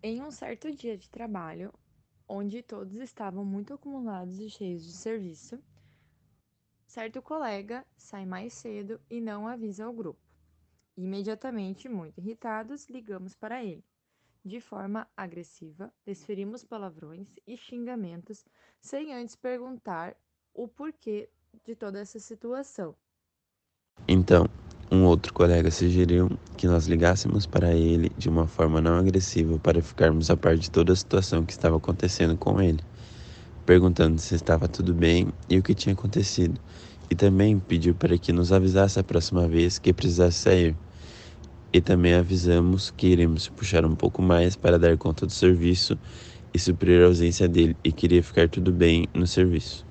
Em um certo dia de trabalho, onde todos estavam muito acumulados e cheios de serviço, certo colega sai mais cedo e não avisa ao grupo. Imediatamente, muito irritados, ligamos para ele. De forma agressiva, desferimos palavrões e xingamentos sem antes perguntar o porquê de toda essa situação. Então, um outro colega sugeriu que nós ligássemos para ele de uma forma não agressiva para ficarmos a par de toda a situação que estava acontecendo com ele, perguntando se estava tudo bem e o que tinha acontecido, e também pediu para que nos avisasse a próxima vez que precisasse sair. E também avisamos que iremos puxar um pouco mais para dar conta do serviço e suprir a ausência dele e queria ficar tudo bem no serviço.